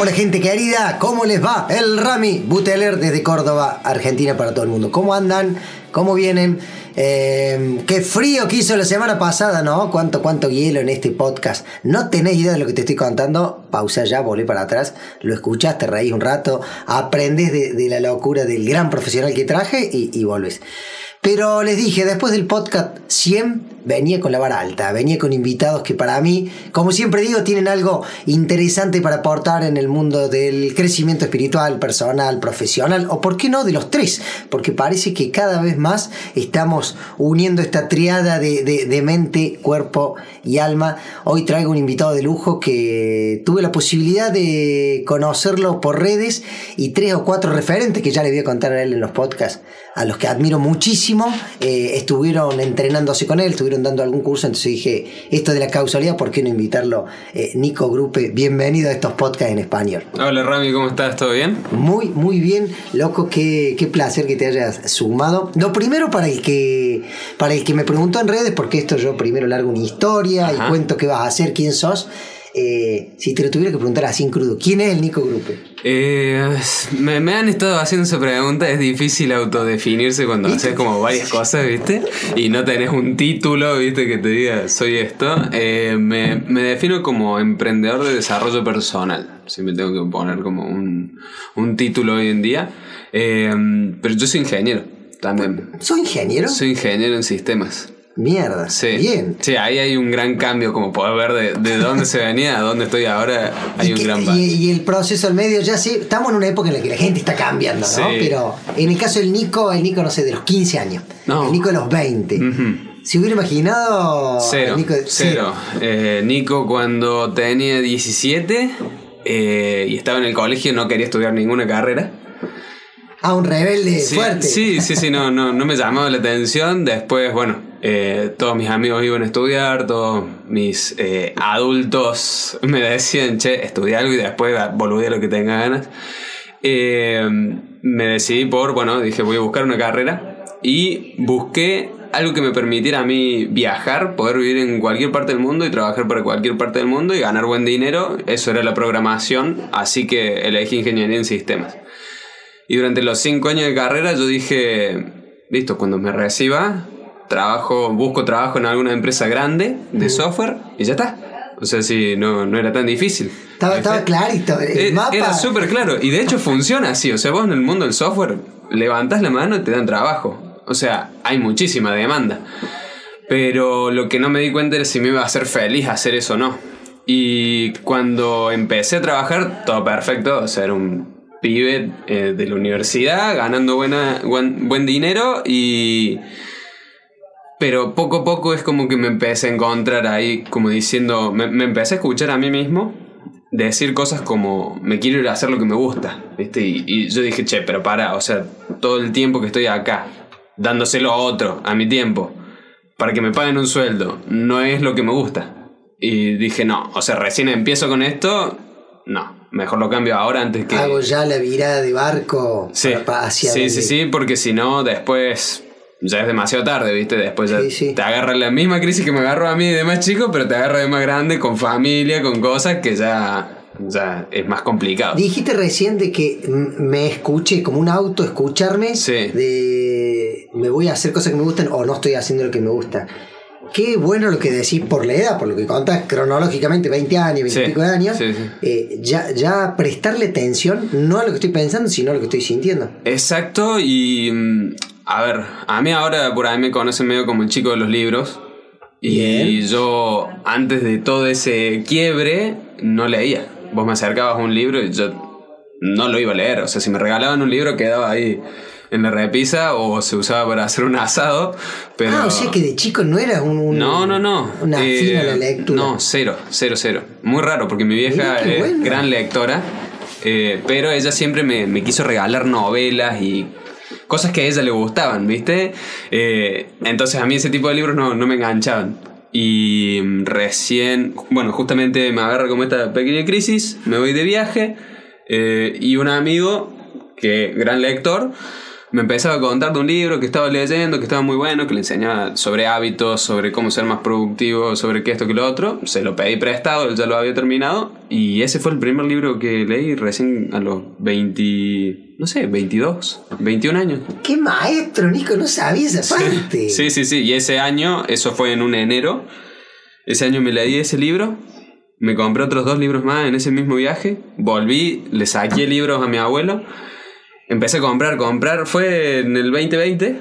Hola gente querida, ¿cómo les va? El Rami Buteler desde Córdoba, Argentina para todo el mundo. ¿Cómo andan? ¿Cómo vienen? Eh, qué frío que hizo la semana pasada, ¿no? Cuánto, cuánto hielo en este podcast. No tenés idea de lo que te estoy contando. Pausa ya, volé para atrás. Lo escuchaste, reís un rato. Aprendés de, la locura del gran profesional que traje y, y. Pero les dije, después del podcast 100 venía con la vara alta, venía con invitados que para mí, como siempre digo, tienen algo interesante para aportar en el mundo del crecimiento espiritual, personal, profesional, o por qué no de los tres, porque parece que cada vez más estamos uniendo esta triada de, mente, cuerpo y alma. Hoy traigo un invitado de lujo que tuve la posibilidad de conocerlo por redes y tres o cuatro referentes que ya le voy a contar a él en los podcasts, a los que admiro muchísimo, eh, estuvieron entrenándose con él, estuvieron dando algún curso, entonces dije, esto de la causalidad, ¿por qué no invitarlo? Eh, Nico Grupe, bienvenido a estos podcasts en español. Hola Rami, ¿cómo estás? ¿Todo bien? Muy, muy bien, loco, qué, qué placer que te hayas sumado. Lo primero para el que para el que me preguntó en redes, porque esto yo primero largo una historia y cuento qué vas a hacer, quién sos. Eh, si te lo tuviera que preguntar así en crudo, ¿quién es el Nico Grupe? Eh, me, han estado haciendo esa pregunta, es difícil autodefinirse cuando haces como varias cosas, ¿viste? Y no tenés un título, ¿viste? Que te diga, soy esto. Eh, me, defino como emprendedor de desarrollo personal, si me tengo que poner como un, un título hoy en día. pero yo soy ingeniero también. ¿Soy ingeniero? Soy ingeniero en sistemas. Mierda. Sí. Bien. Sí, ahí hay un gran cambio, como poder ver de, de dónde se venía a dónde estoy ahora. Hay un gran y, y, el proceso al medio, ya sí, estamos en una época en la que la gente está cambiando, ¿no? Pero en el caso del Nico, el Nico, no sé, de los 15 años. No. El Nico de los 20. Si hubiera imaginado. Cero. Nico, cero. Eh, Nico, cuando tenía 17 eh, y estaba en el colegio, no quería estudiar ninguna carrera. Ah, un rebelde fuerte. Sí, sí, sí, no, no, no me llamaba la atención. Después, bueno, eh, todos mis amigos iban a estudiar, todos mis eh, adultos me decían, che, estudia algo y después volví lo que tenga ganas. Eh, me decidí por, bueno, dije, voy a buscar una carrera y busqué algo que me permitiera a mí viajar, poder vivir en cualquier parte del mundo y trabajar para cualquier parte del mundo y ganar buen dinero. Eso era la programación, así que elegí ingeniería en sistemas. Y durante los cinco años de carrera yo dije, listo, cuando me reciba, trabajo, busco trabajo en alguna empresa grande de software y ya está. O sea, sí, no, no era tan difícil. Estaba, estaba clarito, el eh, mapa. Era súper claro. Y de hecho funciona así. O sea, vos en el mundo del software levantás la mano y te dan trabajo. O sea, hay muchísima demanda. Pero lo que no me di cuenta era si me iba a hacer feliz hacer eso o no. Y cuando empecé a trabajar, todo perfecto. O sea, era un pibe eh, de la universidad ganando buena, buen dinero y pero poco a poco es como que me empecé a encontrar ahí, como diciendo, me, empecé a escuchar a mí mismo decir cosas como, me quiero ir a hacer lo que me gusta, ¿viste? Y, yo dije, che, pero para, o sea, todo el tiempo que estoy acá, dándoselo a otro, a mi tiempo, para que me paguen un sueldo, no es lo que me gusta. Y dije, no, o sea, recién empiezo con esto, no, mejor lo cambio ahora antes que... Hago ya la virada de barco sí, hacia Sí, sí, sí, porque si no, después ya es demasiado tarde, ¿viste? Después ya te agarra la misma crisis que me agarró a mí de más chico, pero te agarra de más grande, con familia, con cosas que ya, ya es más complicado. Dijiste recién de que me escuché como un auto, escucharme, sí. de me voy a hacer cosas que me gustan o no estoy haciendo lo que me gusta. Qué bueno lo que decís por la edad, por lo que contás cronológicamente, 20 años, 20 y pico de años, eh, ya, ya prestarle atención no a lo que estoy pensando, sino a lo que estoy sintiendo. Exacto, y mm, a ver, a mí ahora por ahí me conocen medio como el chico de los libros. Y yo, antes de todo ese quiebre, no leía. Vos me acercabas a un libro y yo no lo iba a leer. O sea, si me regalaban un libro, quedaba ahí en la repisa o se usaba para hacer un asado. Pero... Ah, o sea que de chico no era un. no, no, no. Una fina la eh, lectura. No, cero, cero, cero. Muy raro, porque mi vieja es gran lectora. Eh, pero ella siempre me, me quiso regalar novelas y cosas que a ella le gustaban, ¿viste? Eh, entonces a mí ese tipo de libros no, me enganchaban. y recién, bueno, justamente me agarra como esta pequeña crisis, me voy de viaje eh, y un amigo, que gran lector, me empezaba a contar de un libro que estaba leyendo, que estaba muy bueno, que le enseñaba sobre hábitos, sobre cómo ser más productivo, sobre qué esto que lo otro. Se lo pedí prestado, él ya lo había terminado. Y ese fue el primer libro que leí recién a los 20, no sé, 22, 21 años. ¡Qué maestro, Nico! No sabía esa parte. Sí, sí, sí. Y ese año, eso fue en un enero, ese año me leí ese libro. Me compré otros dos libros más en ese mismo viaje. Volví, le saqué libros a mi abuelo empecé a comprar, comprar, fue en el 2020.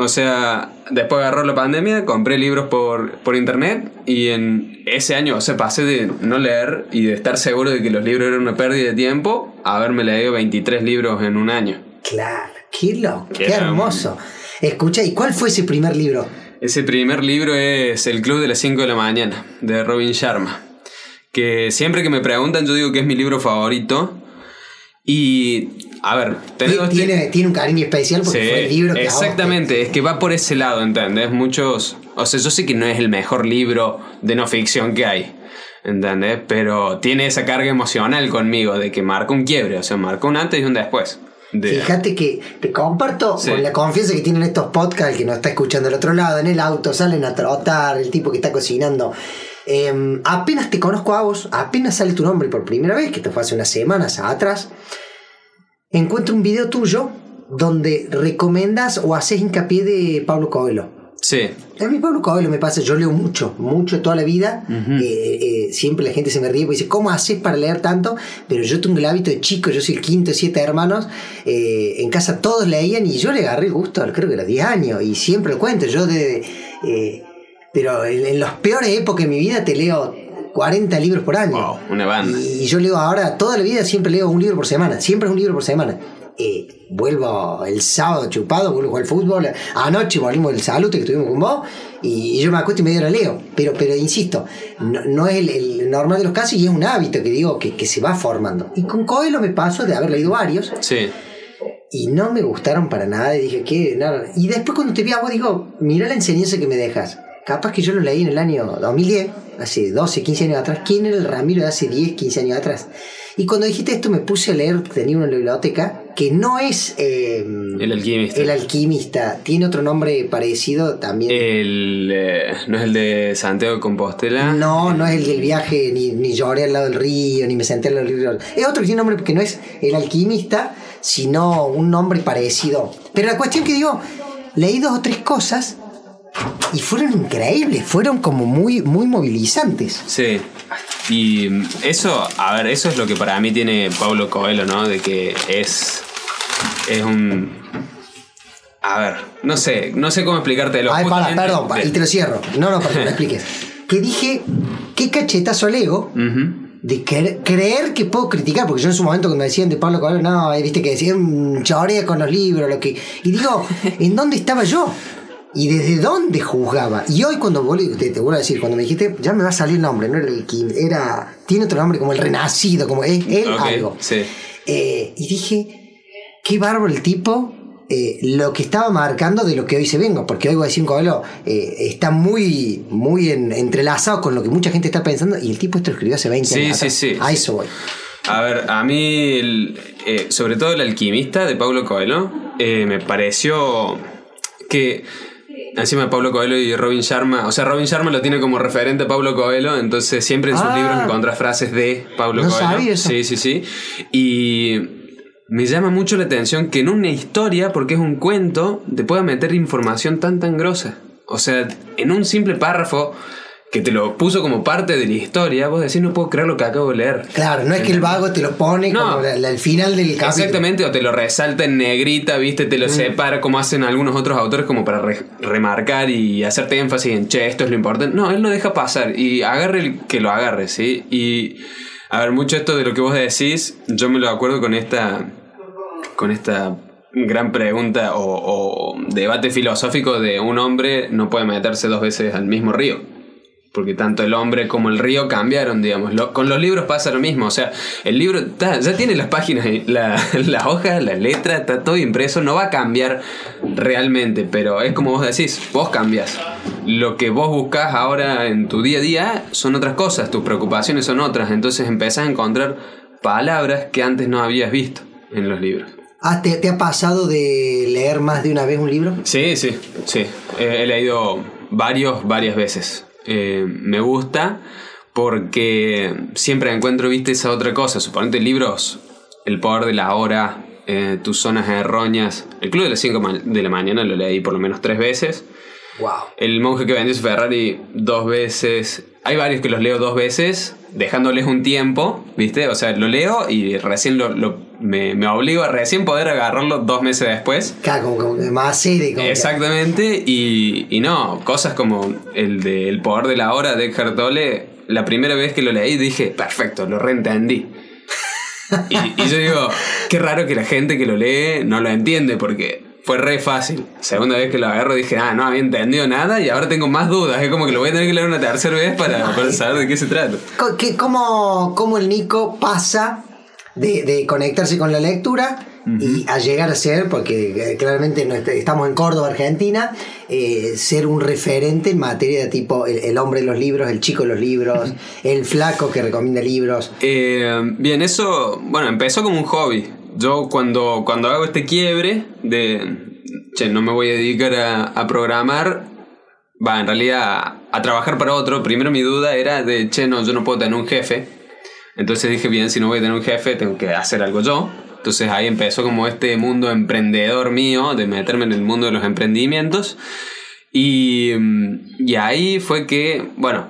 O sea, después agarró la pandemia, compré libros por, por internet y en ese año, o sea, pasé de no leer y de estar seguro de que los libros eran una pérdida de tiempo a haberme leído 23 libros en un año. Claro, qué loco, qué, hermoso. Escucha, ¿y cuál fue ese primer libro? Ese primer libro es El Club de las 5 de la mañana, de Robin Sharma. Que siempre que me preguntan, yo digo que es mi libro favorito. Y a ver, tiene, tiene un cariño especial porque fue el libro que Exactamente, es que va por ese lado, ¿entendés? Muchos. O sea, yo sé que no es el mejor libro de no ficción que hay. ¿Entendés? Pero tiene esa carga emocional conmigo de que marca un quiebre, o sea, marca un antes y un después. Fíjate que te comparto con la confianza que tienen estos podcasts, el que nos está escuchando del otro lado, en el auto, salen a trotar, el tipo que está cocinando. Em, apenas te conozco a vos, apenas sale tu nombre por primera vez, que te fue hace unas semanas atrás encuentro un video tuyo donde recomiendas o haces hincapié de Pablo Coelho. Sí. A mí Pablo Coelho me pasa, yo leo mucho, mucho toda la vida. Eh, eh, siempre la gente se me ríe y dice, ¿cómo haces para leer tanto? Pero yo tengo el hábito de chico, yo soy el quinto de siete hermanos. Eh, en casa todos leían y yo le agarré el gusto, creo que a los 10 años. Y siempre lo cuento, yo de... pero en, en las peores épocas de mi vida te leo 40 libros por año. una banda. Y, yo leo ahora, toda la vida siempre leo un libro por semana. Siempre es un libro por semana. Eh, vuelvo el sábado chupado, vuelvo a jugar al fútbol. Anoche volvimos el saludo que estuvimos con vos. Y, yo me acuesto y medio la leo. Pero, pero insisto, no, es el, normal de los casos y es un hábito que digo que, que se va formando. Y con Coelho me pasó de haber leído varios. Sí y no me gustaron para nada. Y dije, ¿qué? Nada. Y después cuando te vi a vos, digo, mira la enseñanza que me dejas. Capaz que yo lo leí en el año 2010, hace 12, 15 años atrás. ¿Quién era el Ramiro de hace 10, 15 años atrás? Y cuando dijiste esto me puse a leer, tenía una biblioteca, que no es... Em, el alquimista. El alquimista. Tiene otro nombre parecido también. El, eh, ¿No es el de Santiago de Compostela? No, no es el del viaje, ni, ni lloré al lado del río, ni me senté al lado del río. Es otro que tiene nombre que no es el alquimista, sino un nombre parecido. Pero la cuestión que digo, leí dos o tres cosas y fueron increíbles, fueron como muy, muy movilizantes. Sí. Y eso, a ver, eso es lo que para mí tiene Pablo Coelho, ¿no? De que es. Es un. A ver, no sé, no sé cómo explicártelo. Ay, para, perdón, y te lo cierro. No, no, para que me expliques. Que dije, qué cachetazo al ego de creer que puedo criticar, porque yo en su momento cuando me decían de Pablo Coelho, no, viste que decían chorea con los libros, lo que. Y digo, ¿en dónde estaba yo? Y desde dónde juzgaba. Y hoy cuando te, te vuelvo a decir, cuando me dijiste, ya me va a salir el nombre, no era el Kim, era, tiene otro nombre como el Renacido, como es él algo. Eh, y dije, qué bárbaro el tipo, eh, lo que estaba marcando de lo que hoy se venga, porque hoy voy a decir un eh, está muy, muy entrelazado con lo que mucha gente está pensando y el tipo esto escribió hace 20 años. Sí, sí, A eso voy. A ver, a mí, sobre todo el alquimista de Pablo Coelho, me pareció que Encima Pablo Coelho y Robin Sharma. O sea, Robin Sharma lo tiene como referente a Pablo Coelho, entonces siempre en sus ah. libros encuentras frases de Pablo Coelho. Sí, sí, sí. Y me llama mucho la atención que en una historia, porque es un cuento, te pueda meter información tan tan grosa. O sea, en un simple párrafo que te lo puso como parte de la historia, vos decís, no puedo creer lo que acabo de leer. Claro, no es que el vago te lo pone como al final del capítulo. Exactamente, o te lo resalta en negrita, viste, te lo mm. separa como hacen algunos otros autores como para remarcar y hacerte énfasis en, che, esto es lo importante. No, él lo deja pasar y agarre el que lo agarre, ¿sí? Y, a ver, mucho esto de lo que vos decís, yo me lo acuerdo con esta, con esta gran pregunta o debate filosófico de un hombre no puede meterse dos veces al mismo río porque tanto el hombre como el río cambiaron, digamos. con los libros pasa lo mismo, o sea, el libro ya tiene las páginas, la, las hojas, la letra, está todo impreso, no va a cambiar realmente, pero es como vos decís, vos cambias. Lo que vos buscas ahora en tu día a día son otras cosas, tus preocupaciones son otras, entonces empezás a encontrar palabras que antes no habías visto en los libros. Ah, ¿te, ha pasado de leer más de una vez un libro? Sí, sí, sí. he leído varios, varias veces. Eh, me gusta porque siempre encuentro, viste, esa otra cosa. Suponete libros, El poder de la hora, eh, Tus zonas erróneas. El Club de las 5 de la mañana lo leí por lo menos tres veces. Wow. El monje que vendió su Ferrari dos veces. Hay varios que los leo dos veces, dejándoles un tiempo, ¿viste? O sea, lo leo y recién lo, me, me, obligo a recién poder agarrarlo dos meses después. Claro, como, más serio. Exactamente, y, y, no, cosas como el de El poder de la hora de Eckhart Tolle, la primera vez que lo leí dije, perfecto, lo reentendí. y, y yo digo, qué raro que la gente que lo lee no lo entiende, porque fue re fácil. Segunda vez que lo agarro dije, ah, no había entendido nada y ahora tengo más dudas. Es como que lo voy a tener que leer una tercera vez para, para saber de qué se trata. ¿Cómo, cómo el Nico pasa de, de conectarse con la lectura y a llegar a ser, porque eh, claramente estamos en Córdoba, Argentina, eh, ser un referente en materia de tipo el, hombre de los libros, el chico de los libros, el flaco que recomienda libros. Eh, bien, eso, bueno, empezó como un hobby yo cuando, cuando hago este quiebre de, che, no me voy a dedicar a, programar, va, en realidad a, trabajar para otro, primero mi duda era de, che, no, yo no puedo tener un jefe. Entonces dije, bien, si no voy a tener un jefe, tengo que hacer algo yo. Entonces ahí empezó como este mundo emprendedor mío, de meterme en el mundo de los emprendimientos. Y, y ahí fue que, bueno,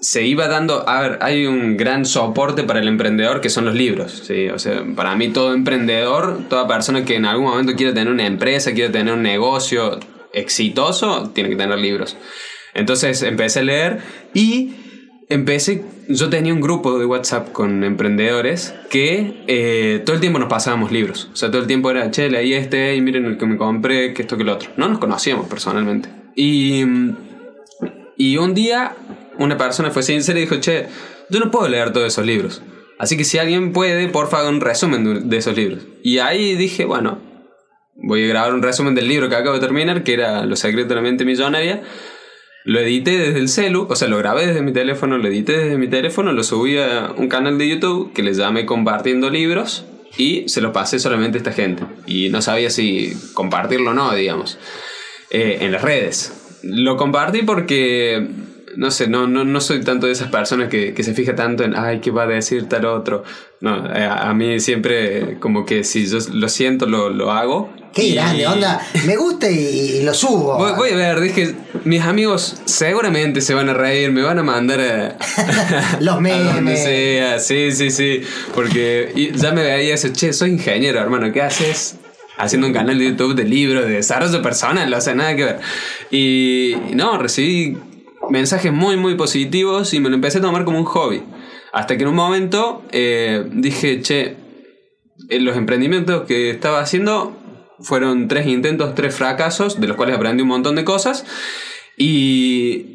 se iba dando, a ver, hay un gran soporte para el emprendedor que son los libros, ¿sí? O sea, para mí todo emprendedor, toda persona que en algún momento quiere tener una empresa, quiere tener un negocio exitoso, tiene que tener libros. Entonces empecé a leer y empecé, yo tenía un grupo de WhatsApp con emprendedores que eh, todo el tiempo nos pasábamos libros. O sea, todo el tiempo era, che, leí este y miren el que me compré, que esto, que lo otro. No nos conocíamos personalmente. Y, y un día una persona fue sincera y dijo, che, yo no puedo leer todos esos libros. Así que si alguien puede, porfa, haga un resumen de esos libros. Y ahí dije, bueno, voy a grabar un resumen del libro que acabo de terminar, que era Los secretos de la mente millonaria. Lo edité desde el celu, o sea, lo grabé desde mi teléfono, lo edité desde mi teléfono, lo subí a un canal de YouTube que le llamé Compartiendo Libros y se lo pasé solamente a esta gente. Y no sabía si compartirlo o no, digamos, eh, en las redes. Lo compartí porque no sé, no, no, no soy tanto de esas personas que, se fija tanto en, ay, ¿qué va a decir tal otro? No, eh, a, mí siempre como que si yo lo siento, lo, hago. Qué grande, onda, me gusta y, lo subo. Voy, a ver, dije, mis amigos seguramente se van a reír, me van a mandar a... Los memes. sea, sí, sí, sí, porque ya me veía eso, che, soy ingeniero, hermano, ¿qué haces? haciendo un canal de YouTube de libros, de desarrollo personal, no hace nada que ver. Y no, recibí mensajes muy, muy positivos y me lo empecé a tomar como un hobby. Hasta que en un momento eh, dije, che, en los emprendimientos que estaba haciendo fueron tres intentos, tres fracasos, de los cuales aprendí un montón de cosas. Y,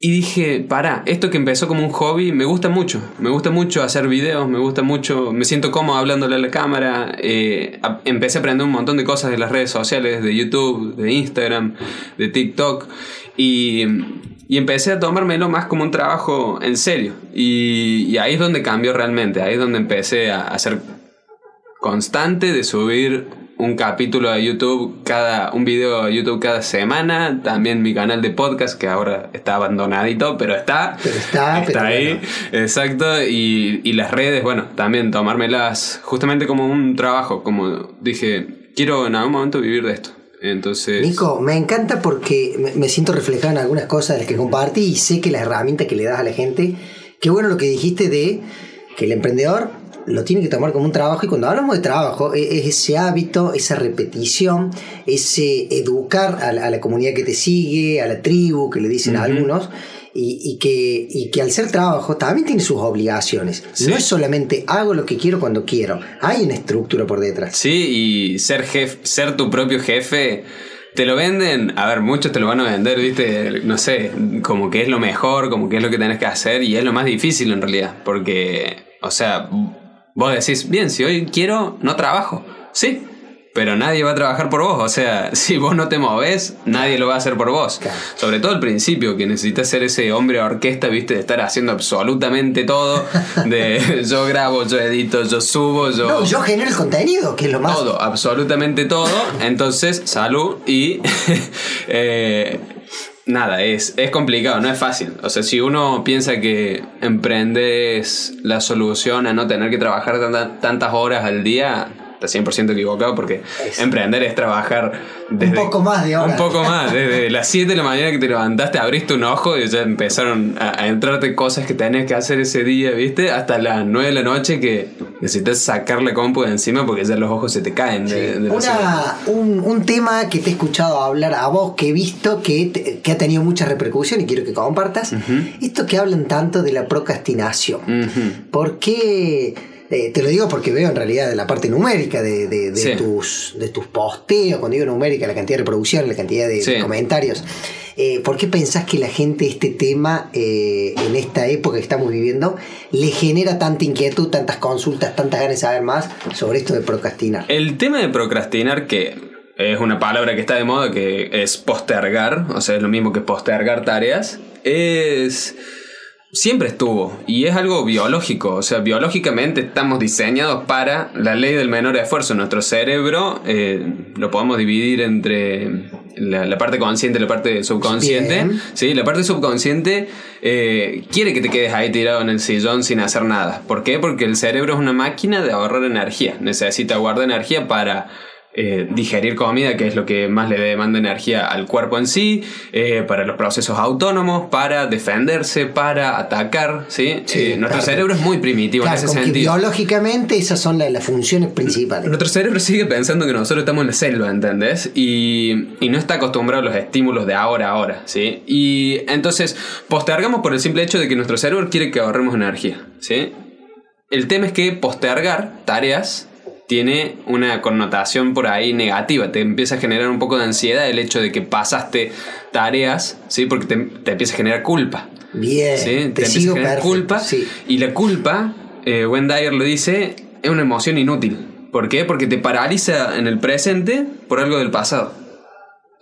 dije, para, esto que empezó como un hobby me gusta mucho. Me gusta mucho hacer videos, me gusta mucho, me siento cómodo hablándole a la cámara. Eh, empecé a aprender un montón de cosas de las redes sociales, de YouTube, de Instagram, de TikTok. Y y empecé a tomármelo más como un trabajo en serio. Y, ahí es donde cambió realmente, ahí es donde empecé a, ser constante de subir un capítulo de YouTube cada un video de YouTube cada semana también mi canal de podcast que ahora está abandonadito pero está está, está ahí. exacto y, y, las redes bueno también tomármelas justamente como un trabajo como dije quiero en algún momento vivir de esto entonces... Nico, me encanta porque me siento reflejado en algunas cosas de las que compartí y sé que la herramienta que le das a la gente, qué bueno lo que dijiste de que el emprendedor lo tiene que tomar como un trabajo y cuando hablamos de trabajo e, es ese hábito, esa repetición, ese educar a la, comunidad que te sigue, a la tribu que le dicen a algunos y, que, y que al ser trabajo también tiene sus obligaciones. No es solamente hago lo que quiero cuando quiero, hay una estructura por detrás. Sí, y ser, jefe, ser tu propio jefe te lo venden, a ver, muchos te lo van a vender, viste, no sé, como que es lo mejor, como que es lo que tenés que hacer y es lo más difícil en realidad, porque, o sea, vos decís, bien, si hoy quiero, no trabajo, sí, pero nadie va a trabajar por vos. O sea, si vos no te moves, nadie lo va a hacer por vos. Sobre todo al principio, que necesitas ser ese hombre orquesta, viste, de estar haciendo absolutamente todo. De yo grabo, yo edito, yo subo, yo. No, yo genero el contenido, que es lo más. Todo, absolutamente todo. Entonces, salud y. Eh, nada, es, es complicado, no es fácil. O sea, si uno piensa que emprendes la solución a no tener que trabajar tantas horas al día, 100% equivocado porque emprender es trabajar desde, un poco más de horas. Un poco más, desde las 7 de la mañana que te levantaste, abriste un ojo y ya empezaron a, entrarte cosas que tenías que hacer ese día, ¿viste? Hasta las 9 de la noche que necesitas sacar la compu de encima porque ya los ojos se te caen. De, un, tema que te he escuchado hablar a vos, que he visto que, que ha tenido mucha repercusión y quiero que compartas, esto que hablan tanto de la procrastinación. ¿Por qué? Eh, te lo digo porque veo en realidad la parte numérica de, tus, de tus posteos, cuando digo numérica, la cantidad de reproducciones, la cantidad de, comentarios. Eh, ¿Por qué pensás que la gente este tema, eh, en esta época que estamos viviendo, le genera tanta inquietud, tantas consultas, tantas ganas de saber más sobre esto de procrastinar? El tema de procrastinar, que es una palabra que está de moda, que es postergar, o sea, es lo mismo que postergar tareas, es siempre estuvo y es algo biológico, o sea, biológicamente estamos diseñados para la ley del menor esfuerzo. Nuestro cerebro eh, lo podemos dividir entre la, parte consciente y la parte subconsciente. Sí, la parte subconsciente eh, quiere que te quedes ahí tirado en el sillón sin hacer nada. ¿Por qué? Porque el cerebro es una máquina de ahorrar energía, necesita guardar energía para eh, digerir comida, que es lo que más le demanda energía al cuerpo en sí, eh, para los procesos autónomos, para defenderse, para atacar. ¿sí? Eh, nuestro cerebro es muy primitivo en ese sentido. biológicamente esas son las, funciones principales. Nuestro cerebro sigue pensando que nosotros estamos en la selva, ¿entendés? Y, y no está acostumbrado a los estímulos de ahora a ahora. ¿sí? Y entonces postergamos por el simple hecho de que nuestro cerebro quiere que ahorremos energía. ¿sí? El tema es que postergar tareas tiene una connotación por ahí negativa. Te empieza a generar un poco de ansiedad el hecho de que pasaste tareas, ¿sí? Porque te, empieza a generar culpa. Bien, te, te empieza a generar culpa. Y la culpa, eh, Dyer lo dice, es una emoción inútil. ¿Por qué? Porque te paraliza en el presente por algo del pasado.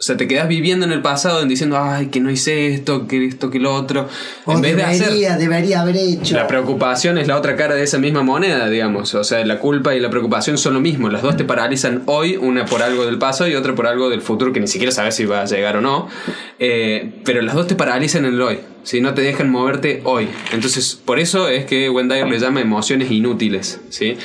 O sea, te quedas viviendo en el pasado diciendo, ay, que no hice esto, que esto, que lo otro. en vez debería, de hacer. Debería haber hecho. La preocupación es la otra cara de esa misma moneda, digamos. O sea, la culpa y la preocupación son lo mismo. Las dos te paralizan hoy, una por algo del pasado y otra por algo del futuro que ni siquiera sabes si va a llegar o no. Eh, pero las dos te paralizan en el hoy. Si no te dejan moverte hoy. Entonces, por eso es que Wendy le llama emociones inútiles. ¿sí?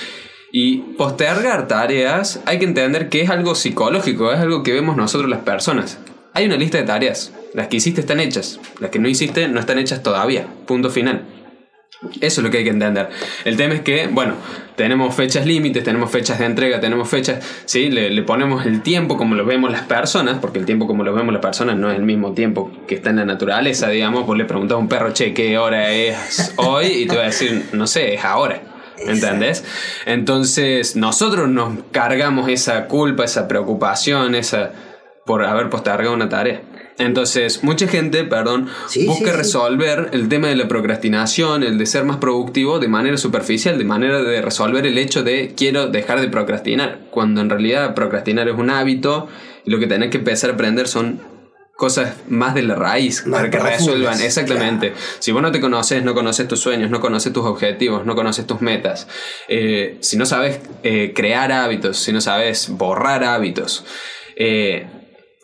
Y postergar tareas hay que entender que es algo psicológico, es algo que vemos nosotros las personas. Hay una lista de tareas. Las que hiciste están hechas. Las que no hiciste no están hechas todavía. Punto final. Eso es lo que hay que entender. El tema es que, bueno, tenemos fechas límites, tenemos fechas de entrega, tenemos fechas, ¿sí? Le, ponemos el tiempo como lo vemos las personas, porque el tiempo como lo vemos las personas no es el mismo tiempo que está en la naturaleza, digamos. Vos le preguntas a un perro, che, ¿qué hora es hoy? Y te va a decir, no sé, es ahora. ¿Entendés? Entonces, nosotros nos cargamos esa culpa, esa preocupación, esa por haber postergado una tarea. Entonces, mucha gente, perdón, busca resolver el tema de la procrastinación, el de ser más productivo de manera superficial, de manera de resolver el hecho de quiero dejar de procrastinar, cuando en realidad procrastinar es un hábito y lo que tenés que empezar a aprender son cosas más de la raíz para que resuelvan. Exactamente. Si vos no te conoces, no conoces tus sueños, no conoces tus objetivos, no conoces tus metas, eh, si no sabes eh, crear hábitos, si no sabes borrar hábitos, eh,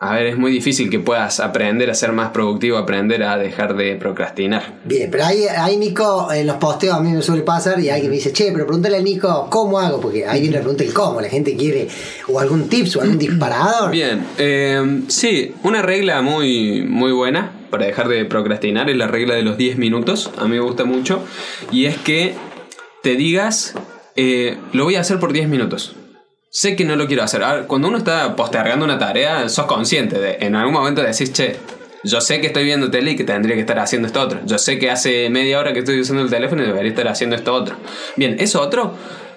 a ver, es muy difícil que puedas aprender a ser más productivo, aprender a dejar de procrastinar. Bien, pero ahí, ahí Nico, en los posteos a mí me suele pasar y alguien me dice, che, pero pregúntale a Nico, ¿cómo hago? Porque ahí viene la pregunta el cómo, la gente quiere, o algún tips o algún disparador. Bien, eh, sí, una regla muy, muy buena para dejar de procrastinar es la regla de los 10 minutos, a mí me gusta mucho, y es que te digas, eh, lo voy a hacer por 10 minutos sé que no lo quiero hacer. cuando uno está postergando una tarea, sos consciente de, en algún momento decís, che, yo sé que estoy viendo tele y que tendría que estar haciendo esto otro. Yo sé que hace media hora que estoy usando el teléfono y debería estar haciendo esto otro. Bien, eso otro,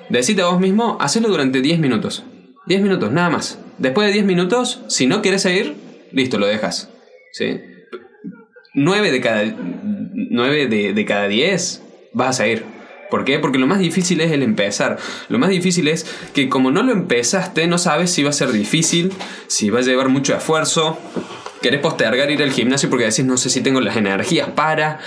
decite a vos mismo, hacelo durante 10 minutos. 10 minutos, nada más. Después de 10 minutos, si no quieres seguir, listo, lo dejas. ¿sí? 9 de cada, 9 de, de cada 10 vas a seguir. ¿Por qué? Porque lo más difícil es el empezar. Lo más difícil es que como no lo empezaste, no sabes si va a ser difícil, si va a llevar mucho esfuerzo. Querés postergar ir al gimnasio porque decís no sé si tengo las energías para.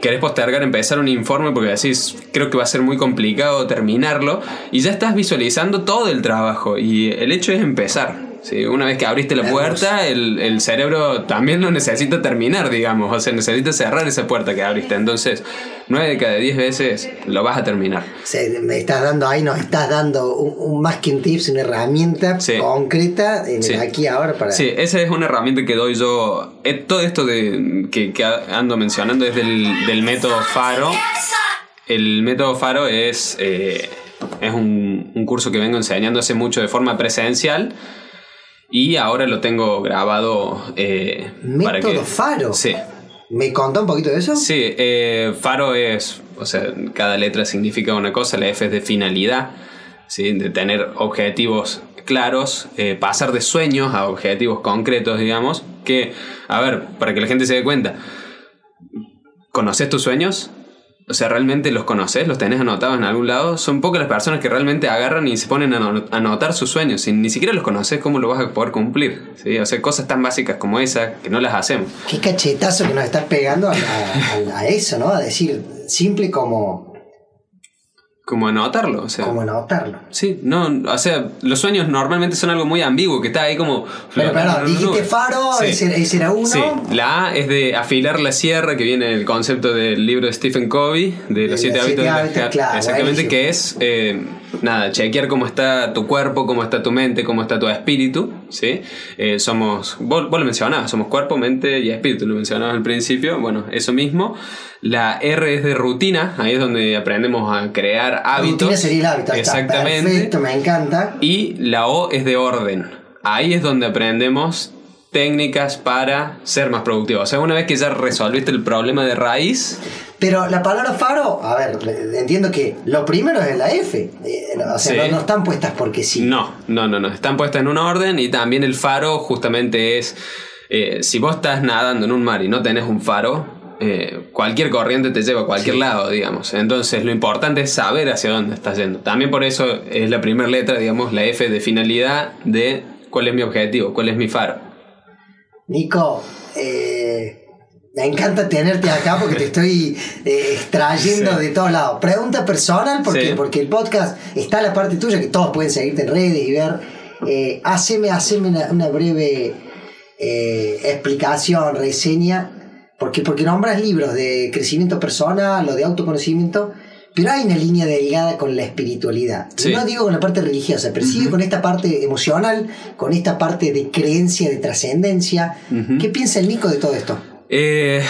Querés postergar empezar un informe porque decís creo que va a ser muy complicado terminarlo. Y ya estás visualizando todo el trabajo. Y el hecho es empezar. Sí, una vez que abriste la puerta, el, el cerebro también lo necesita terminar, digamos. O sea, necesita cerrar esa puerta que abriste. Entonces, 9 de cada 10 veces lo vas a terminar. Sí, me estás dando ahí, nos estás dando un, un un tips, una herramienta Sí. concreta en el Sí. aquí y ahora para. Sí, esa es una herramienta que doy yo. Eh, Todo esto de, que, que ando mencionando es del, del método Faro. El método Faro es, eh, es un, un curso que vengo enseñando hace mucho de forma presencial y ahora lo tengo grabado eh, para Método que... Faro. Sí. ¿Me contó un poquito de eso? Sí, eh, Faro es, o sea, cada letra significa una cosa, la F es de finalidad, ¿sí? de tener objetivos claros, eh, pasar de sueños a objetivos concretos, digamos, que, a ver, para que la gente se dé cuenta, ¿conoces tus sueños? O sea, ¿realmente los conoces? ¿Los tenés anotados en algún lado? Son pocas las personas que realmente agarran y se ponen a ano- a anotar sus sueños. Si ni siquiera los conoces, ¿cómo lo vas a poder cumplir? ¿Sí? O sea, cosas tan básicas como esa que no las hacemos. Qué cachetazo que nos estás pegando a eso, ¿no? A decir, simple como, Como anotarlo. O sea, como anotarlo. Sí, no, o sea, los sueños normalmente son algo muy ambiguo, que está ahí como... Pero, perdón, en dijiste faro, Sí. ese, ese era uno. Sí, la A es de afilar la sierra, que viene el concepto del libro de Stephen Covey, de los siete hábitos de la claro, Exactamente, que es, eh, nada, chequear cómo está tu cuerpo, cómo está tu mente, cómo está tu espíritu, ¿sí? Eh, somos, vos, vos lo mencionabas, somos cuerpo, mente y espíritu, lo mencionabas al principio, bueno, eso mismo. La R es de rutina, ahí es donde aprendemos a crear hábitos. Rutina sería el hábito. ahí está, Exactamente. Perfecto, me encanta. Y la O es de orden. Ahí es donde aprendemos técnicas para ser más productivos. O sea, una vez que ya resolviste el problema de raíz, Pero la palabra faro, a ver, entiendo que lo primero es la F. eh, o sea, Sí. no, no están puestas porque sí. no, no, no, no. Están puestas en un orden y también el faro justamente es, eh, si vos estás nadando en un mar y no tenés un faro, eh, cualquier corriente te lleva a cualquier lado, digamos. Entonces lo importante es saber hacia dónde estás yendo. También por eso es la primera letra, digamos, la F de finalidad de cuál es mi objetivo, cuál es mi faro. Nico, eh, me encanta tenerte acá porque te estoy eh, extrayendo Sí. de todos lados. Pregunta personal, porque, Sí. porque el podcast está la parte tuya, que todos pueden seguirte en redes y ver. Eh, haceme, haceme una, una breve eh, explicación, reseña, porque, porque nombras libros de crecimiento personal o de autoconocimiento, pero hay una línea delgada con la espiritualidad. Sí. No digo con la parte religiosa, pero sí con esta parte emocional, con esta parte de creencia, de trascendencia. ¿Qué piensa el Nico de todo esto? Eh,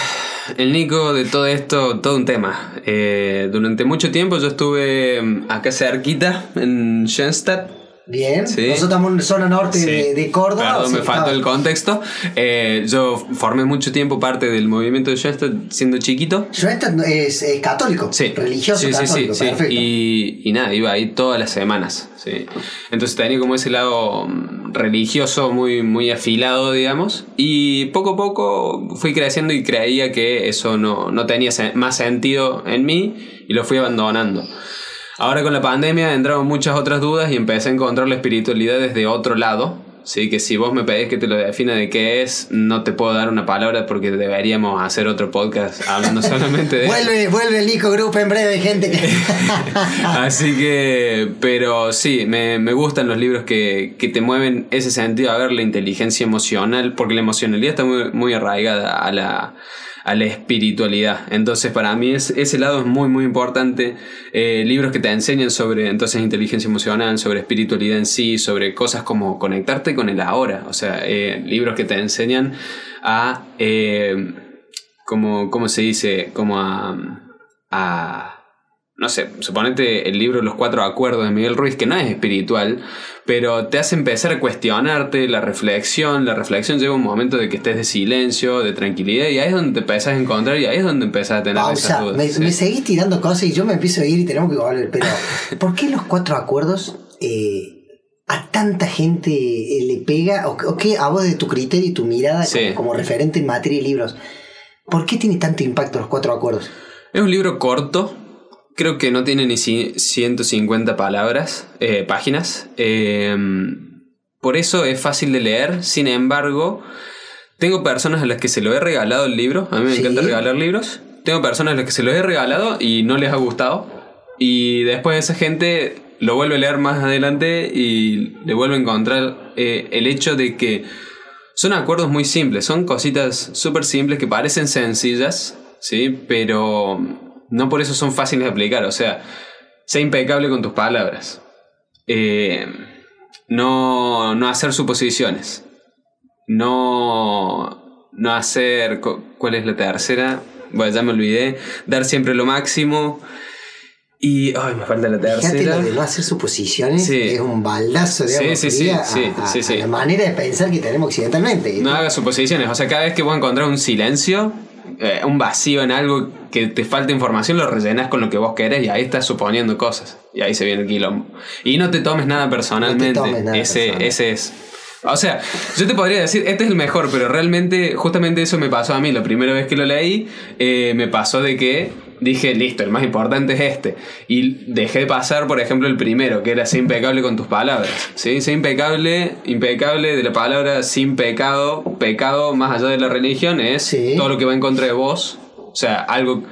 el Nico de todo esto, todo un tema. Eh, durante mucho tiempo yo estuve mm, acá cerquita, en Schoenstatt. Bien, Sí. nosotros estamos en zona norte de, Sí. de Córdoba. Perdón, me faltó el contexto. Eh, yo formé mucho tiempo parte del movimiento de Schoenstatt siendo chiquito. Schoenstatt es, es católico, Sí. religioso católico, perfecto. Y, y nada, iba ahí todas las semanas. Sí. Entonces tenía como ese lado mm, religioso muy, muy afilado, digamos. Y poco a poco fui creciendo y creía que eso no, no tenía más sentido en mí y lo fui abandonando. Ahora con la pandemia entraron muchas otras dudas y empecé a encontrar la espiritualidad desde otro lado. Sí, que si vos me pedís que te lo defina de qué es, no te puedo dar una palabra porque deberíamos hacer otro podcast hablando solamente de eso. Vuelve, vuelve el Nico Group en breve, gente. Que... Así que, pero sí, me, me gustan los libros que, que te mueven ese sentido, a ver la inteligencia emocional, porque la emocionalidad está muy, muy arraigada a la, a la espiritualidad. Entonces, para mí es, ese lado es muy, muy importante. Eh, libros que te enseñan sobre entonces inteligencia emocional, sobre espiritualidad en sí, sobre cosas como conectarte con el ahora. O sea, eh, libros que te enseñan a, eh, como, ¿cómo se dice? Como a no sé, suponete el libro Los Cuatro Acuerdos de Miguel Ruiz, que no es espiritual, pero te hace empezar a cuestionarte la reflexión. La reflexión lleva un momento de que estés de silencio, de tranquilidad, y ahí es donde te empezás a encontrar y ahí es donde empezás a tener esas Pausa. dudas. Me, sí. me seguís tirando cosas y yo me empiezo a ir y tenemos que volver. Pero, ¿por qué los cuatro acuerdos? Eh, a tanta gente eh, le pega? ¿O, o qué, a vos de tu criterio y tu mirada Sí. como, como referente en materia de libros? ¿Por qué tiene tanto impacto los cuatro acuerdos? Es un libro corto. Creo que no tiene ni ci- 150 palabras, eh, páginas. Eh, por eso es fácil de leer. Sin embargo, tengo personas a las que se lo he regalado el libro. A mí me Sí. encanta regalar libros. Tengo personas a las que se lo he regalado y no les ha gustado. Y después esa gente lo vuelve a leer más adelante y le vuelve a encontrar eh, el hecho de que son acuerdos muy simples, son cositas súper simples que parecen sencillas, ¿sí? Pero no por eso son fáciles de aplicar. O sea, sé impecable con tus palabras. Eh, no, no hacer suposiciones. No, no hacer... cu- ¿Cuál es la tercera? Bueno, ya me olvidé. Dar siempre lo máximo. Y... Ay, me falta la Fíjate tercera. lo de no hacer suposiciones Sí. es un baldazo de Sí, sí, fría sí, sí, a, a- sí, sí. a la manera de pensar que tenemos occidentalmente. No hagas suposiciones. O sea, cada vez que vos encontrás un silencio, eh, un vacío en algo que te falta información, lo rellenas con lo que vos querés y ahí estás suponiendo cosas. Y ahí se viene el quilombo. Y no te tomes nada personalmente. tomes nada ese, personal. ese es. O sea, yo te podría decir, este es el mejor, pero realmente, justamente eso me pasó a mí. La primera vez que lo leí, eh, me pasó de que dije, listo, el más importante es este. Y dejé de pasar, por ejemplo, el primero, que era ser impecable con tus palabras. ¿sí? Ser impecable, impecable de la palabra sin pecado. Pecado, más allá de la religión, es Sí. todo lo que va en contra de vos. O sea, algo.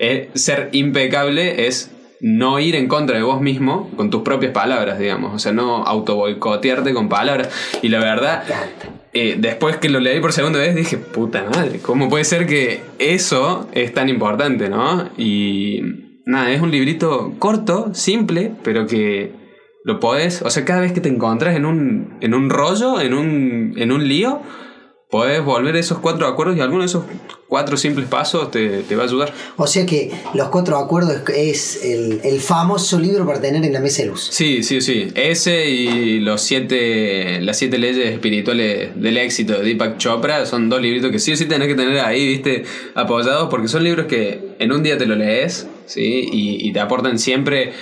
eh, ser impecable es no ir en contra de vos mismo con tus propias palabras, digamos. O sea, no auto boicotearte con palabras. Y la verdad, después que lo leí por segunda vez dije, puta madre, ¿cómo puede ser que eso es tan importante, no? Y nada, es un librito corto, simple, pero que lo podés, o sea, cada vez que te encontrás en un, en un rollo, en un, en un lío, podés volver a esos cuatro acuerdos y alguno de esos cuatro simples pasos te, te va a ayudar. O sea que los cuatro acuerdos es el, el famoso libro para tener en la mesa de luz. Sí, sí, sí. Ese y los siete, las siete leyes espirituales del éxito de Deepak Chopra son dos libritos que sí o sí tenés que tener ahí, viste, apoyados, porque son libros que en un día te lo lees, ¿sí? Y, y te aportan siempre.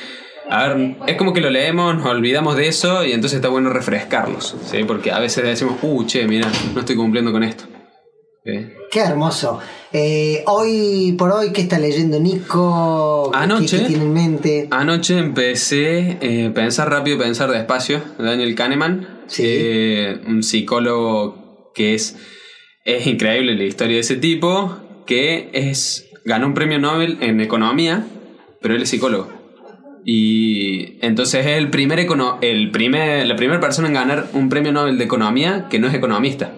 A ver, es como que lo leemos, nos olvidamos de eso y entonces está bueno refrescarlos, ¿sí? Porque a veces decimos, uh, che, mira, no estoy cumpliendo con esto. ¿Sí? Qué hermoso. Eh, hoy por hoy, ¿qué está leyendo Nico? ¿Qué- Anoche. ¿Qué, tiene en mente? Anoche empecé eh, Pensar rápido, pensar despacio, de Daniel Kahneman, Sí. eh, un psicólogo que es, es increíble la historia de ese tipo, que es ganó un premio Nobel en economía, pero él es psicólogo. Y entonces es el primer econo- el primer, la primera persona en ganar un premio Nobel de economía que no es economista.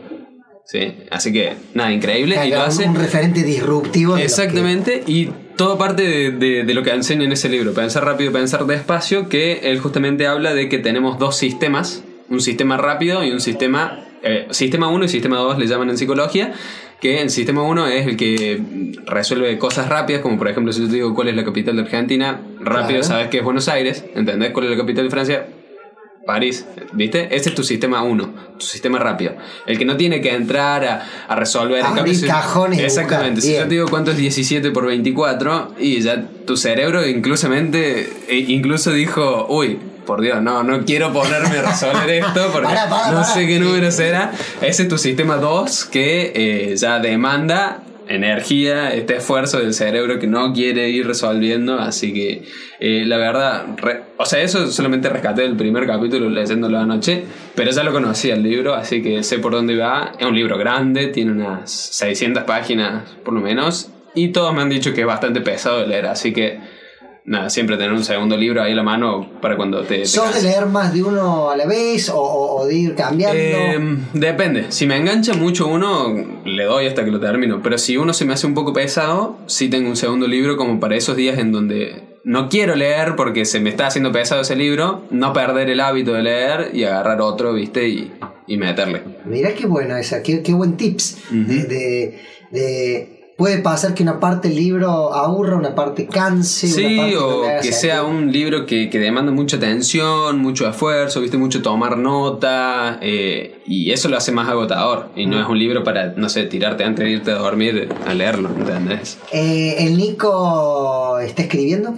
Sí, así que nada, increíble. Y lo hace un referente disruptivo. Exactamente, y todo parte de, de- de lo que enseña en ese libro, Pensar rápido, pensar despacio, que él justamente habla de que tenemos dos sistemas, un sistema rápido y un sistema, eh, sistema 1 y sistema 2 le llaman en psicología, que el sistema 1 es el que resuelve cosas rápidas, como por ejemplo si yo te digo cuál es la capital de Argentina, rápido Claro. sabes que es Buenos Aires, ¿entendés cuál es la capital de Francia? París, ¿viste? Ese es tu sistema 1, tu sistema rápido. El que no tiene que entrar a, a resolver. Abrir cajones Exactamente. Si yo te digo cuánto es 17 por 24 y ya tu cerebro inclusamente, e- incluso dijo, uy, por Dios, no, no quiero ponerme a resolver esto porque Pará, pará, no pará. sé qué número será. Ese es tu sistema 2 que eh, ya demanda energía, este esfuerzo del cerebro que no quiere ir resolviendo, así que eh, la verdad, o sea, eso solamente rescaté del primer capítulo leyéndolo anoche, pero ya lo conocía el libro, así que sé por dónde va, es un libro grande, tiene unas 600 páginas por lo menos, y todos me han dicho que es bastante pesado de leer, así que nada, siempre tener un segundo libro ahí a la mano para cuando te... te ¿Sos de leer más de uno a la vez o, o- o de ir cambiando? Eh, depende. Si me engancha mucho uno, le doy hasta que lo termino. Pero si uno se me hace un poco pesado, sí tengo un segundo libro como para esos días en donde no quiero leer porque se me está haciendo pesado ese libro, no perder el hábito de leer y agarrar otro, ¿viste? Y, y meterle. Mirá qué buena esa, qué, qué buen tips. de, de- de- puede pasar que una parte del libro aburra, una parte canse, una Sí, parte no o que sea un libro que, que demanda mucha atención, mucho esfuerzo, viste, mucho tomar nota, eh, y eso lo hace más agotador. Y Mm. no es un libro para, no sé, tirarte antes de irte a dormir a leerlo, ¿entendés? Eh, ¿El Nico está escribiendo?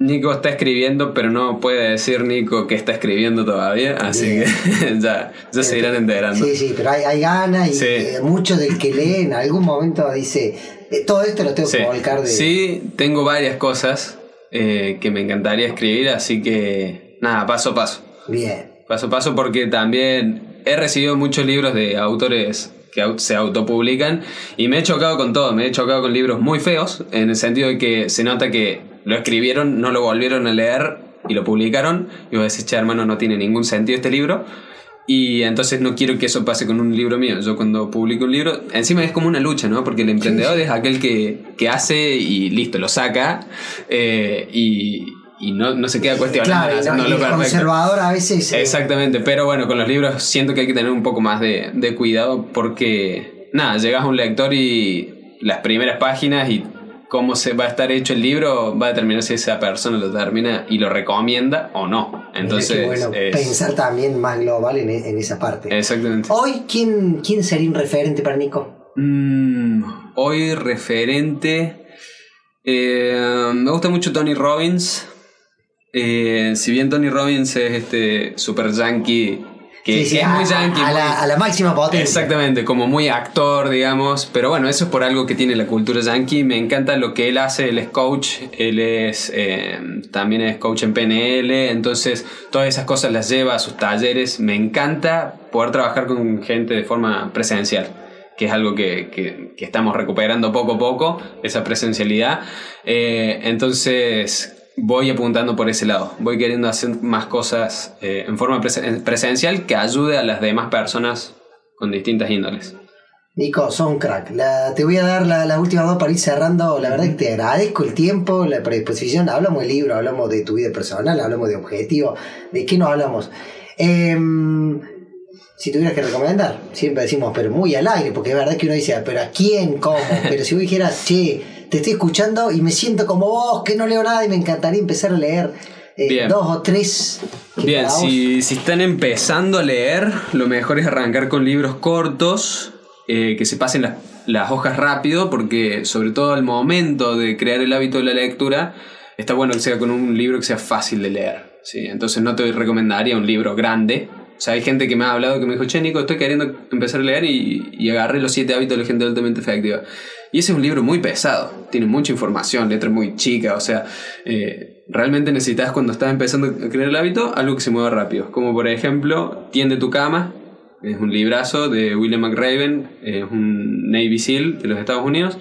Nico está escribiendo, pero no puede decir Nico que está escribiendo todavía, así Bien. que ya, ya se irán enterando. Sí, sí, pero hay, hay ganas y Sí. eh, mucho del que lee en algún momento dice, eh, todo esto lo tengo Sí. que volcar de... Sí, tengo varias cosas eh, que me encantaría escribir, así que nada, paso a paso. Bien. Paso a paso porque también he recibido muchos libros de autores que se autopublican y me he chocado con todo, me he chocado con libros muy feos, en el sentido de que se nota que lo escribieron, no lo volvieron a leer y lo publicaron y vos decís, che hermano, no tiene ningún sentido este libro. Y entonces no quiero que eso pase con un libro mío. Yo cuando publico un libro, encima es como una lucha, ¿no? Porque el emprendedor es aquel que, que hace y listo, lo saca eh, y, y no, no se queda cuestionando Claro, no- y el conservador a veces... eh, Exactamente, pero bueno, con los libros siento que hay que tener un poco más de, de cuidado porque, nada, llegas a un lector y las primeras páginas y cómo se va a estar hecho el libro va a determinar si esa persona lo termina y lo recomienda o no. Entonces, bueno es- pensar también más global en, en esa parte. exactamente. Hoy, ¿quién, ¿quién sería un referente para Nico? Mm, hoy referente. eh, me gusta mucho Tony Robbins. Eh, si bien Tony Robbins es este super yankee, que, Sí, sí, que es a, muy yankee. a muy- la, a la máxima potencia. Exactamente, como muy actor, digamos. Pero bueno, eso es por algo que tiene la cultura yankee. Me encanta lo que él hace. Él es coach, él es eh, también es coach en PNL. Entonces, todas esas cosas las lleva a sus talleres. Me encanta poder trabajar con gente de forma presencial, que es algo que, que- que estamos recuperando poco a poco, esa presencialidad. Eh, entonces. Voy apuntando por ese lado. Voy queriendo hacer más cosas eh, en forma presen- presencial que ayude a las demás personas con distintas índoles. Nico, sos un crack. Te voy a dar la- las últimas dos para ir cerrando. La verdad que te agradezco el tiempo, la predisposición. Hablamos de libro, hablamos de tu vida personal, hablamos de objetivos. ¿De qué nos hablamos? Em, si tuvieras que recomendar, siempre decimos, pero muy al aire, porque es verdad que uno dice, "Ah, pero ¿a quién? ¿Cómo? Pero si vos dijeras, che, te estoy escuchando y me siento como vos, que no leo nada y me encantaría empezar a leer eh, Bien. dos o tres. Bien, si, si están empezando a leer, lo mejor es arrancar con libros cortos, eh, que se pasen las, las hojas rápido, porque sobre todo al momento de crear el hábito de la lectura, está bueno que sea con un libro que sea fácil de leer. ¿sí? Entonces no te recomendaría un libro grande. O sea, hay gente que me ha hablado que me dijo, che, Nico, estoy queriendo empezar a leer y, y agarré los siete hábitos de la gente altamente efectiva. Y ese es un libro muy pesado, tiene mucha información, letra muy chica, o sea, eh, realmente necesitas cuando estás empezando a crear el hábito algo que se mueva rápido. Como por ejemplo, Tiende tu cama, es un librazo de William McRaven, es un Navy SEAL de los Estados Unidos.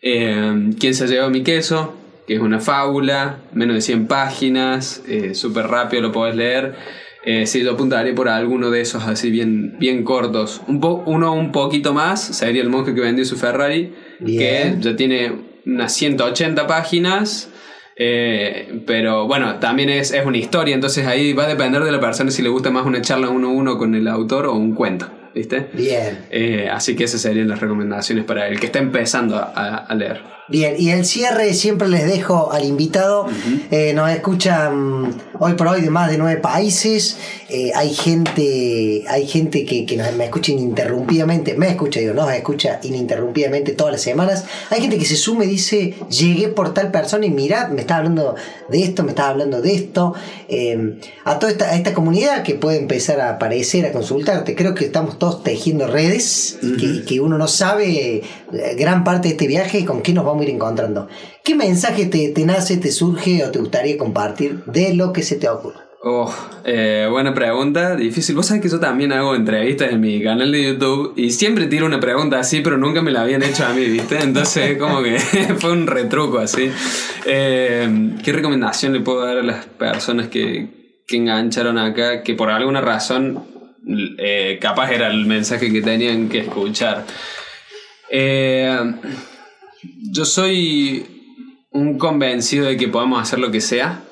Eh, ¿Quién se ha llevado mi queso? Que es una fábula, menos de 100 páginas, eh, súper rápido lo podés leer. Eh, sí, yo apuntaré por alguno de esos así bien, bien cortos. Un po- uno un poquito más sería el monje que vendió su Ferrari, Bien. que ya tiene unas 180 páginas. eh, pero bueno, también es, es una historia, entonces ahí va a depender de la persona si le gusta más una charla uno a uno con el autor o un cuento, ¿viste? Bien. Eh, así que esas serían las recomendaciones para el que está empezando a- a leer. Bien, y el cierre siempre les dejo al invitado. Eh, nos escuchan hoy por hoy de más de nueve países. Eh, hay gente, hay gente que, que nos, me escucha ininterrumpidamente, me escucha, digo, nos escucha ininterrumpidamente todas las semanas. Hay gente que se suma y dice, llegué por tal persona y mirad, me está hablando de esto, me está hablando de esto. Eh, a toda esta, a esta comunidad que puede empezar a aparecer, a consultarte. Creo que estamos todos tejiendo redes y que, y que uno no sabe gran parte de este viaje con qué nos vamos a ir encontrando. ¿Qué mensaje te, te nace, te surge o te gustaría compartir de lo que se te ocurra? Oh, eh, buena pregunta, difícil. Vos sabés que yo también hago entrevistas en mi canal de YouTube y siempre tiro una pregunta así, pero nunca me la habían hecho a mí, ¿viste? Entonces, como que fue un retruco así. Eh, ¿Qué recomendación le puedo dar a las personas que, que engancharon acá, que por alguna razón eh, capaz era el mensaje que tenían que escuchar? Eh, yo soy un convencido de que podemos hacer lo que sea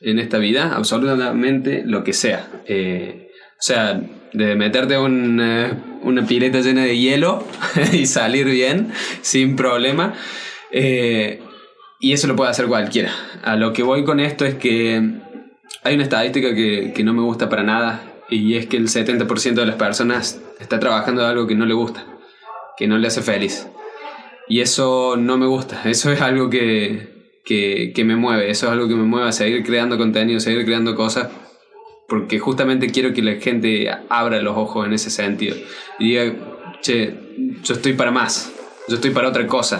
en esta vida, absolutamente lo que sea. Eh, o sea, de meterte un, eh, una pileta llena de hielo y salir bien, sin problema. Eh, y eso lo puede hacer cualquiera. A lo que voy con esto es que hay una estadística que, que no me gusta para nada y es que el 70% de las personas está trabajando de algo que no le gusta, que no le hace feliz. Y eso no me gusta, eso es algo que, que, que me mueve. Eso es algo que me mueve a seguir creando contenido, seguir creando cosas porque justamente quiero que la gente abra los ojos en ese sentido y diga, che, yo estoy para más, yo estoy para otra cosa.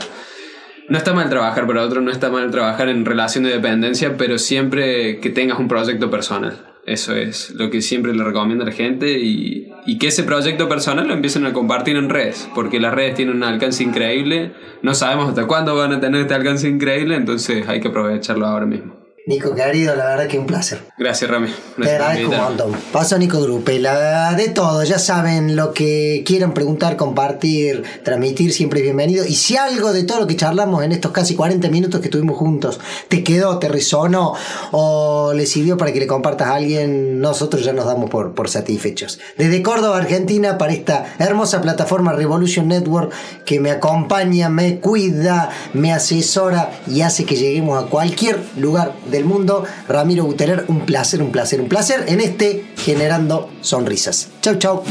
No está mal trabajar para otro, no está mal trabajar en relación de dependencia, pero siempre que tengas un proyecto personal. Eso es lo que siempre le recomiendo a la gente y, y, que ese proyecto personal lo empiecen a compartir en redes, porque las redes tienen un alcance increíble, no sabemos hasta cuándo van a tener este alcance increíble, entonces hay que aprovecharlo ahora mismo. Nico querido, la verdad que un placer. Gracias, Rami. Te agradezco un montón. Paso Nico Grupela. De todo, ya saben lo que quieran preguntar, compartir, transmitir, siempre es bienvenido. Y si algo de todo lo que charlamos en estos casi 40 minutos que estuvimos juntos te quedó, te resonó o le sirvió para que le compartas a alguien, nosotros ya nos damos por, por satisfechos. Desde Córdoba, Argentina, para esta hermosa plataforma Revolution Network que me acompaña, me cuida, me asesora y hace que lleguemos a cualquier lugar mundo. Ramiro Buteler, un placer, un placer, un placer en este Generando Sonrisas. Chau, chau.